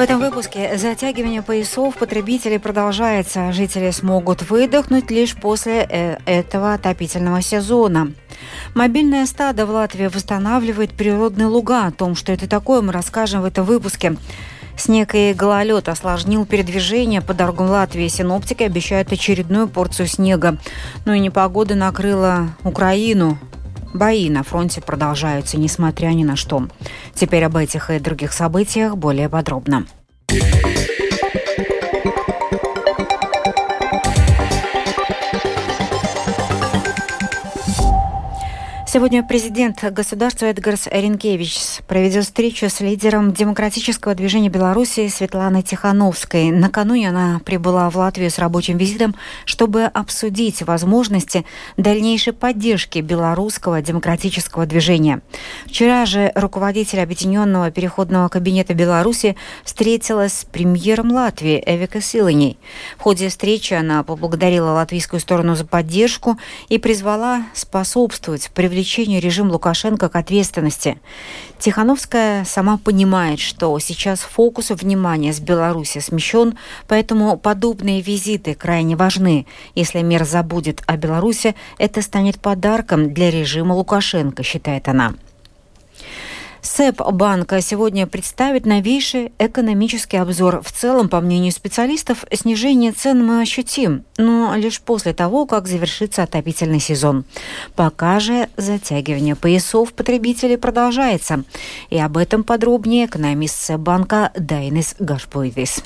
В этом выпуске затягивание поясов потребителей продолжается. Жители смогут выдохнуть лишь после э, этого отопительного сезона. Мобильное стадо в Латвии восстанавливает природные луга. О том, что это такое, мы расскажем в этом выпуске. Снег и гололед осложнил передвижение по дорогам Латвии. Синоптики обещают очередную порцию снега. Ну и непогода накрыла Украину. Бои на фронте продолжаются, несмотря ни на что. Теперь об этих и других событиях более подробно. Сегодня президент государства Эдгарс Ренкевич проведет встречу с лидером демократического движения Беларуси Светланой Тихановской. Накануне она прибыла в Латвию с рабочим визитом, чтобы обсудить возможности дальнейшей поддержки белорусского демократического движения. Вчера же руководитель Объединенного переходного кабинета Беларуси встретилась с премьером Латвии Эвика Силаней. В ходе встречи она поблагодарила латвийскую сторону за поддержку и призвала способствовать привлечению привлечению режим Лукашенко к ответственности. Тихановская сама понимает, что сейчас фокус внимания с Беларуси смещен, поэтому подобные визиты крайне важны. Если мир забудет о Беларуси, это станет подарком для режима Лукашенко, считает она. СЭП банка сегодня представит новейший экономический обзор. В целом, по мнению специалистов, снижение цен мы ощутим, но лишь после того, как завершится отопительный сезон. Пока же затягивание поясов потребителей продолжается. И об этом подробнее экономист СЭП банка Дайнис Гашпуидис.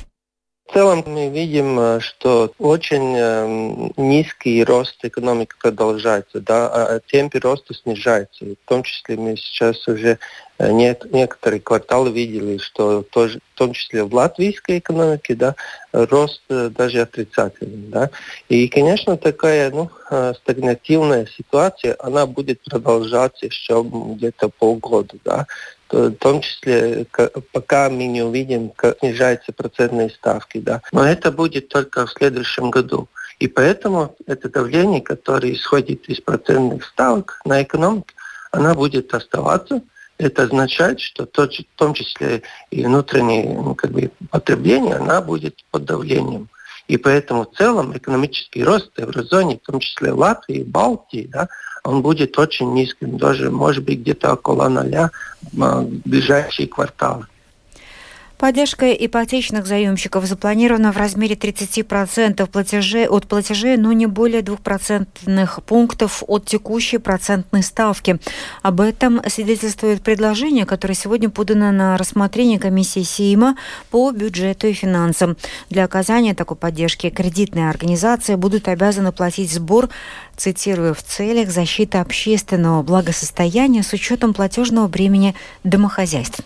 В целом мы видим, э, что очень э, низкий рост экономики продолжается, да, а темпы роста снижаются. В том числе мы сейчас уже э, некоторые кварталы видели, что тоже, в том числе в латвийской экономике, да, рост даже отрицательный, да. И, конечно, такая, ну, стагнативная ситуация, она будет продолжаться еще где-то полгода, да в том числе, пока мы не увидим, как снижаются процентные ставки. Да. Но это будет только в следующем году. И поэтому это давление, которое исходит из процентных ставок на экономику, она будет оставаться. Это означает, что в том числе и внутреннее ну, как бы, потребление, она будет под давлением. И поэтому в целом экономический рост в еврозоне, в том числе Латвии, Балтии, да, он будет очень низким, даже может быть где-то около ноля в ближайшие кварталы. Поддержка ипотечных заемщиков запланирована в размере 30% платежей, от платежей, но не более 2% пунктов от текущей процентной ставки. Об этом свидетельствует предложение, которое сегодня подано на рассмотрение комиссии СИИМа по бюджету и финансам. Для оказания такой поддержки кредитные организации будут обязаны платить сбор цитирую, в целях защиты общественного благосостояния с учетом платежного бремени домохозяйств.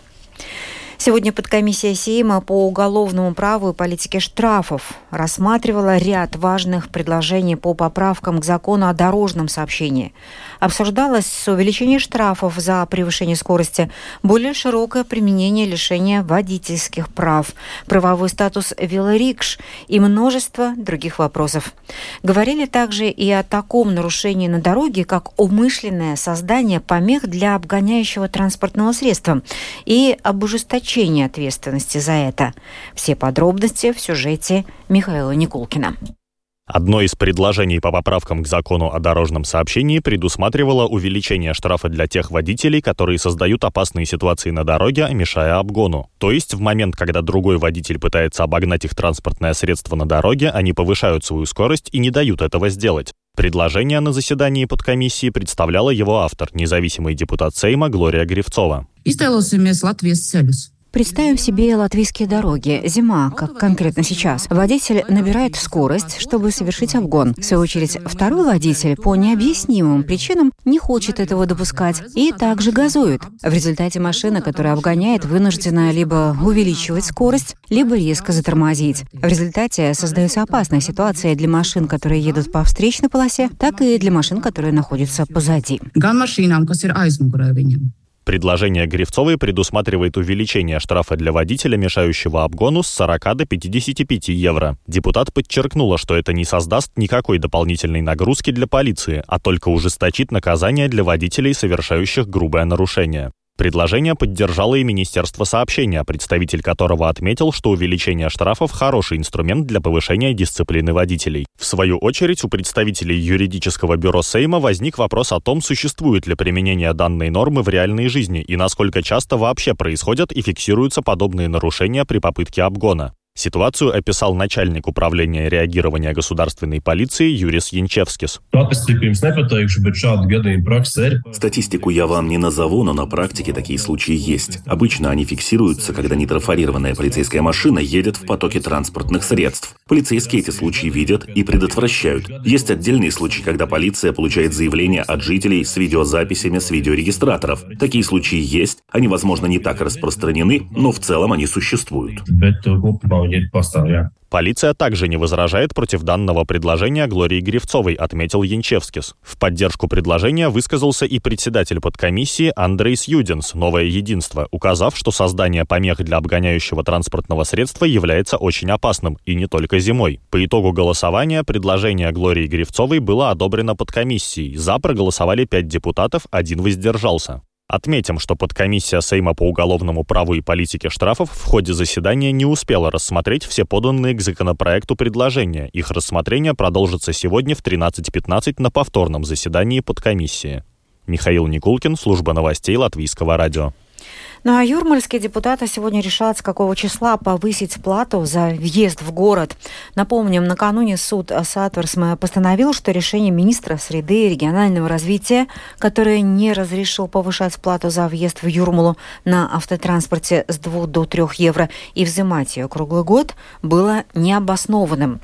Сегодня подкомиссия Сейма по уголовному праву и политике штрафов рассматривала ряд важных предложений по поправкам к закону о дорожном сообщении. Обсуждалось увеличение штрафов за превышение скорости, более широкое применение лишения водительских прав, правовой статус велорикш и множество других вопросов. Говорили также и о таком нарушении на дороге, как умышленное создание помех для обгоняющего транспортного средства и об ужесточении ответственности за это. Все подробности в сюжете Михаила Никулкина. Одно из предложений по поправкам к закону о дорожном сообщении предусматривало увеличение штрафа для тех водителей, которые создают опасные ситуации на дороге, мешая обгону. То есть в момент, когда другой водитель пытается обогнать их транспортное средство на дороге, они повышают свою скорость и не дают этого сделать. Предложение на заседании подкомиссии представляла его автор, независимый депутат Сейма Глория Гривцова. Iztēlosimies Latvijas ceļus. Представим себе латвийские дороги. Зима, как конкретно сейчас. Водитель набирает скорость, чтобы совершить обгон. В свою очередь, второй водитель по необъяснимым причинам не хочет этого допускать и также газует. В результате машина, которая обгоняет, вынуждена либо увеличивать скорость, либо резко затормозить. В результате создается опасная ситуация для машин, которые едут по встречной полосе, так и для машин, которые находятся позади. Предложение Гривцовой предусматривает увеличение штрафа для водителя, мешающего обгону, с 40 до 55 евро. Депутат подчеркнула, что это не создаст никакой дополнительной нагрузки для полиции, а только ужесточит наказание для водителей, совершающих грубое нарушение. Предложение поддержало и Министерство сообщения, представитель которого отметил, что увеличение штрафов – хороший инструмент для повышения дисциплины водителей. В свою очередь, у представителей юридического бюро Сейма возник вопрос о том, существует ли применение данной нормы в реальной жизни и насколько часто вообще происходят и фиксируются подобные нарушения при попытке обгона. Ситуацию описал начальник управления реагирования государственной полиции Юрис Янчевскис. Статистику я вам не назову, но на практике такие случаи есть. Обычно они фиксируются, когда нетрафарированная полицейская машина едет в потоке транспортных средств. Полицейские эти случаи видят и предотвращают. Есть отдельные случаи, когда полиция получает заявления от жителей с видеозаписями с видеорегистраторов. Такие случаи есть, они, возможно, не так распространены, но в целом они существуют будет поставлен. Полиция также не возражает против данного предложения Глории Гривцовой, отметил Янчевскис. В поддержку предложения высказался и председатель подкомиссии Андрейс Юдинс «Новое единство», указав, что создание помех для обгоняющего транспортного средства является очень опасным, и не только зимой. По итогу голосования предложение Глории Гривцовой было одобрено подкомиссией. За проголосовали пять депутатов, один воздержался. Отметим, что подкомиссия Сейма по уголовному праву и политике штрафов в ходе заседания не успела рассмотреть все поданные к законопроекту предложения. Их рассмотрение продолжится сегодня в 13.15 на повторном заседании подкомиссии. Михаил Никулкин, служба новостей Латвийского радио. Ну а юрмальские депутаты сегодня решат, с какого числа повысить плату за въезд в город. Напомним, накануне суд Сатверсма постановил, что решение министра среды и регионального развития, которое не разрешил повышать плату за въезд в Юрмалу на автотранспорте с 2 до 3 евро и взимать ее круглый год, было необоснованным.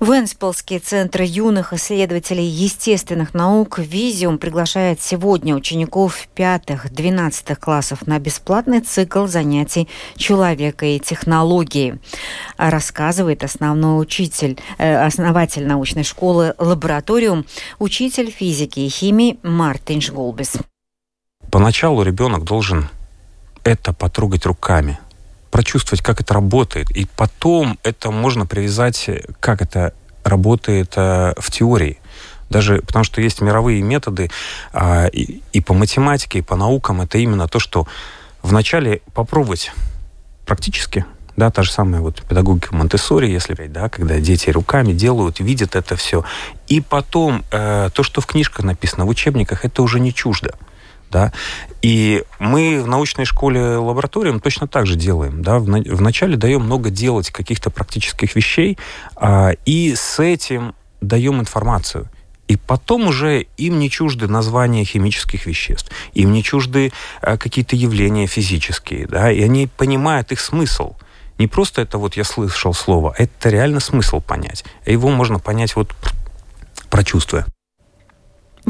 Венспилский центр юных исследователей естественных наук «Визиум» приглашает сегодня учеников пятых-двенадцатых классов на бесплатный цикл занятий «Человека и технологии», рассказывает основной учитель, э, основатель научной школы «Лабораториум», учитель физики и химии Мартин Шголбис. Поначалу ребенок должен это потрогать руками – прочувствовать, как это работает. И потом это можно привязать, как это работает э, в теории. Даже потому что есть мировые методы а, и, по математике, и по наукам. Это именно то, что вначале попробовать практически, да, та же самая вот педагогика Монтессори, если говорить, да, когда дети руками делают, видят это все. И потом э, то, что в книжках написано, в учебниках, это уже не чуждо да, и мы в научной школе лабораториям точно так же делаем, да, вначале даем много делать каких-то практических вещей, а, и с этим даем информацию. И потом уже им не чужды названия химических веществ, им не чужды а, какие-то явления физические, да, и они понимают их смысл. Не просто это вот я слышал слово, а это реально смысл понять. Его можно понять вот прочувствуя.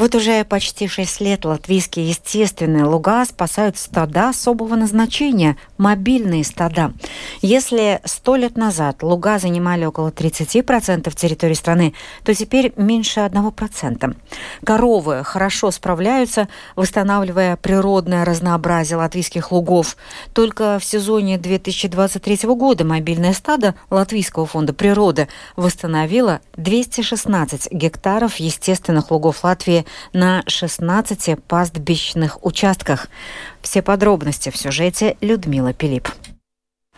Вот уже почти шесть лет латвийские естественные луга спасают стада особого назначения – мобильные стада. Если сто лет назад луга занимали около 30% территории страны, то теперь меньше 1%. Коровы хорошо справляются, восстанавливая природное разнообразие латвийских лугов. Только в сезоне 2023 года мобильное стадо Латвийского фонда природы восстановило 216 гектаров естественных лугов Латвии на 16 пастбищных участках. Все подробности в сюжете Людмила Пилип.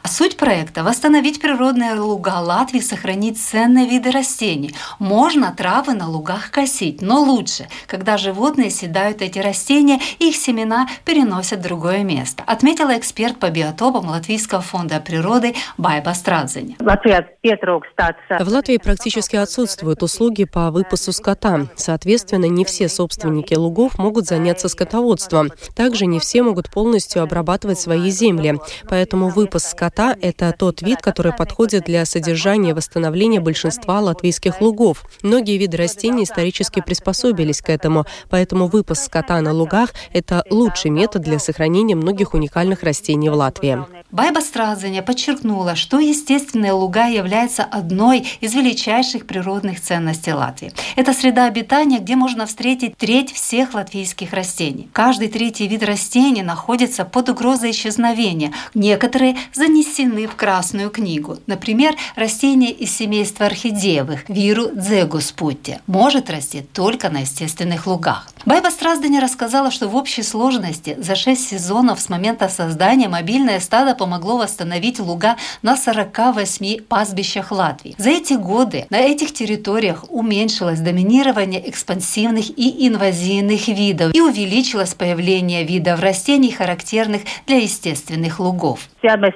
Суть проекта – восстановить природные луга Латвии, сохранить ценные виды растений. Можно травы на лугах косить, но лучше, когда животные съедают эти растения, их семена переносят в другое место, отметила эксперт по биотопам Латвийского фонда природы Байба Страдзень. В Латвии практически отсутствуют услуги по выпасу скота. Соответственно, не все собственники лугов могут заняться скотоводством. Также не все могут полностью обрабатывать свои земли. Поэтому выпас скота скота – это тот вид, который подходит для содержания и восстановления большинства латвийских лугов. Многие виды растений исторически приспособились к этому, поэтому выпас скота на лугах – это лучший метод для сохранения многих уникальных растений в Латвии. Байба Стразаня подчеркнула, что естественные луга являются одной из величайших природных ценностей Латвии. Это среда обитания, где можно встретить треть всех латвийских растений. Каждый третий вид растений находится под угрозой исчезновения. Некоторые занесены в Красную книгу. Например, растение из семейства орхидеевых виру дзегуспутти может расти только на естественных лугах. Байба Стразданя рассказала, что в общей сложности за шесть сезонов с момента создания мобильное стадо помогло восстановить луга на 48 пастбищах Латвии. За эти годы на этих территориях уменьшилось доминирование экспансивных и инвазийных видов и увеличилось появление видов растений, характерных для естественных лугов. Мы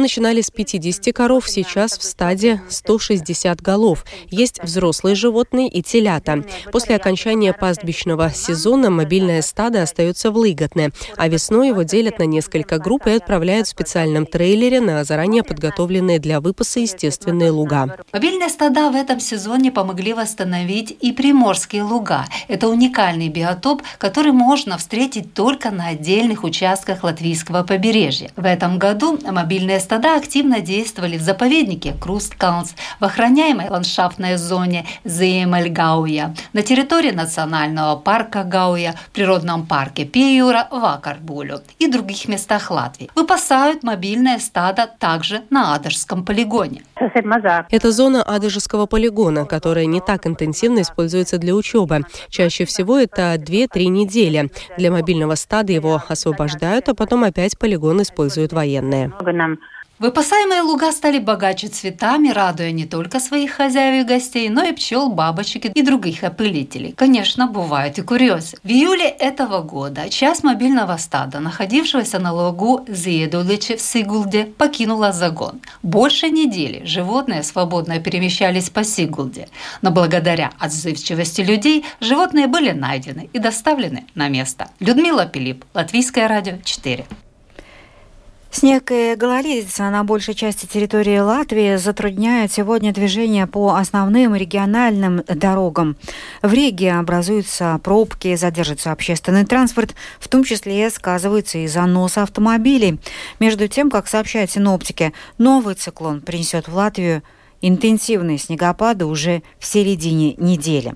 начинали с 50 коров, сейчас в стаде 160 голов. Есть взрослые животные и телята. После окончания пастбищного сезона мобильное стадо остается в Лыготне, а весной его делят на несколько групп и отправляют в специальном трейлере на заранее подготовленные для выпаса естественные луга. Мобильные стада в этом сезоне помогли восстановить и приморские луга. Это уникальный биотоп, который можно встретить только на отдельных участках латвийского побережья. В этом году мобильные стада активно действовали в заповеднике Крусткаунс, в охраняемой ландшафтной зоне Зеймельгауя, на территории национального парка Гауя, в природном парке Пиюра в Акарбулю и других местах Латвии. Выпасают мобильное стадо также на Адажском полигоне. Это зона Адыжского полигона, которая не так интенсивно используется для учебы. Чаще всего это 2-3 недели. Для мобильного стада его освобождают, а потом опять полигон используют военные. Выпасаемые луга стали богаче цветами, радуя не только своих хозяев и гостей, но и пчел, бабочек и других опылителей. Конечно, бывают и курьезы. В июле этого года часть мобильного стада, находившегося на лугу Зедуличи в Сигулде, покинула загон. Больше недели животные свободно перемещались по Сигулде, но благодаря отзывчивости людей животные были найдены и доставлены на место. Людмила Пилип, Латвийское радио 4. Снег и гололедица на большей части территории Латвии затрудняют сегодня движение по основным региональным дорогам. В Риге образуются пробки, задержится общественный транспорт, в том числе сказывается и занос автомобилей. Между тем, как сообщают синоптики, новый циклон принесет в Латвию интенсивные снегопады уже в середине недели.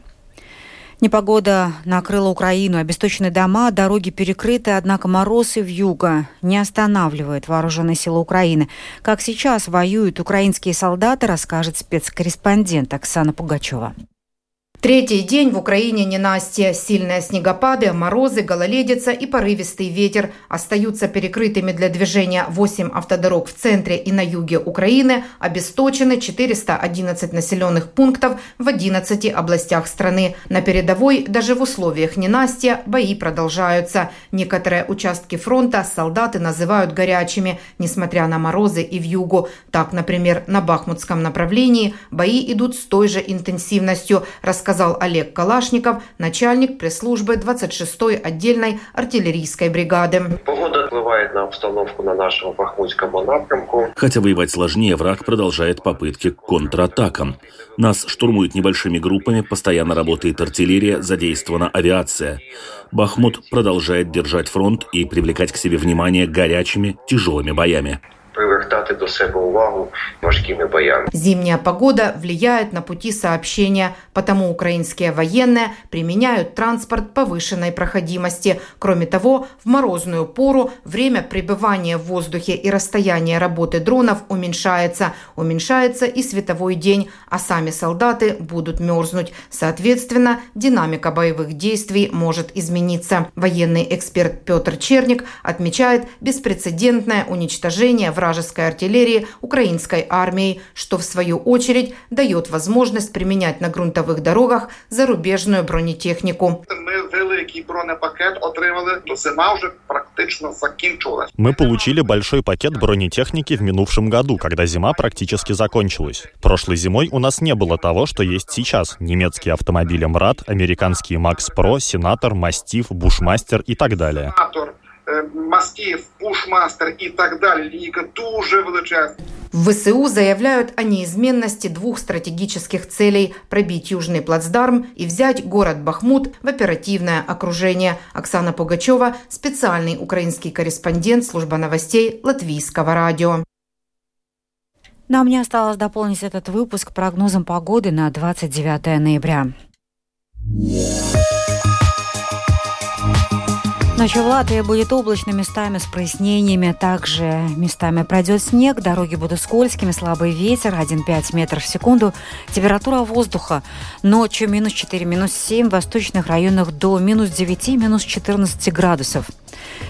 Непогода накрыла Украину, обесточены дома, дороги перекрыты, однако мороз и вьюга не останавливают вооруженные силы Украины. Как сейчас воюют украинские солдаты, расскажет спецкорреспондент Оксана Пугачева. Третий день в Украине ненастье. Сильные снегопады, морозы, гололедица и порывистый ветер. Остаются перекрытыми для движения 8 автодорог в центре и на юге Украины. Обесточены 411 населенных пунктов в 11 областях страны. На передовой, даже в условиях ненастья, бои продолжаются. Некоторые участки фронта солдаты называют горячими, несмотря на морозы и вьюгу. Так, например, на Бахмутском направлении бои идут с той же интенсивностью, рассказывают сказал Олег Калашников, начальник пресс-службы 26-й отдельной артиллерийской бригады. Погода впливает на обстановку на нашем Бахмутском напрямку. Хотя воевать сложнее, враг продолжает попытки к контратакам. Нас штурмуют небольшими группами, постоянно работает артиллерия, задействована авиация. Бахмут продолжает держать фронт и привлекать к себе внимание горячими, тяжелыми боями привертати до себе увагу важкими боями. Зимняя погода влияет на пути сообщения, потому украинские военные применяют транспорт повышенной проходимости. Кроме того, в морозную пору время пребывания в воздухе и расстояние работы дронов уменьшается. Уменьшается и световой день, а сами солдаты будут мерзнуть. Соответственно, динамика боевых действий может измениться. Военный эксперт Петр Черник отмечает беспрецедентное уничтожение врага вражеской артиллерии украинской армией, что в свою очередь дает возможность применять на грунтовых дорогах зарубежную бронетехнику. Мы получили большой пакет бронетехники в минувшем году, когда зима практически закончилась. Прошлой зимой у нас не было того, что есть сейчас. Немецкие автомобили МРАТ, американские Макс Про, Сенатор, Мастиф, Бушмастер и так далее. Мостів, пушмастер и так далее. Линейка дуже величезна. В ВСУ заявляют о неизменности двух стратегических целей – пробить Южный плацдарм и взять город Бахмут в оперативное окружение. Оксана Пугачева – специальный украинский корреспондент служба новостей Латвийского радио. Нам не осталось дополнить этот выпуск прогнозом погоды на 29 ноября. Ночью в Латвии будет облачно местами с прояснениями. Также местами пройдет снег, дороги будут скользкими, слабый ветер 1,5 метров в секунду. Температура воздуха ночью минус 4, минус 7, в восточных районах до минус 9, минус 14 градусов.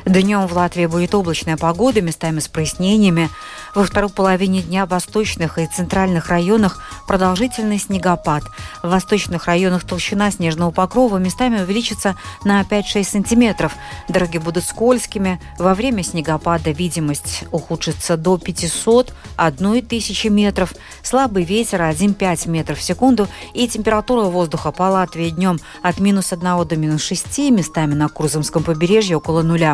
Днем в Латвии будет облачная погода, местами с прояснениями. Во второй половине дня в восточных и центральных районах продолжительный снегопад. В восточных районах толщина снежного покрова местами увеличится на 5-6 сантиметров. Дороги будут скользкими. Во время снегопада видимость ухудшится до 500 тысячи метров. Слабый ветер 1,5 метров в секунду. И температура воздуха по Латвии днем от минус 1 до минус 6, местами на Курзамском побережье около нуля.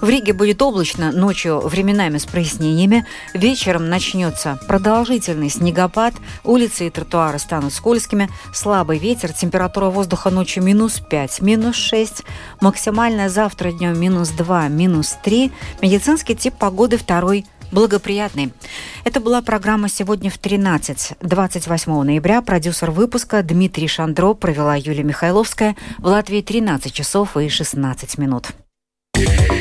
В Риге будет облачно, ночью временами с прояснениями. Вечером начнется продолжительный снегопад, улицы и тротуары станут скользкими, слабый ветер, температура воздуха ночью минус 5, минус 6, максимальная завтра днем минус 2, минус 3, медицинский тип погоды второй благоприятный. Это была программа «Сегодня в 13». 28 ноября продюсер выпуска Дмитрий Шандро провела Юлия Михайловская. В Латвии 13 часов и 16 минут. Yeah.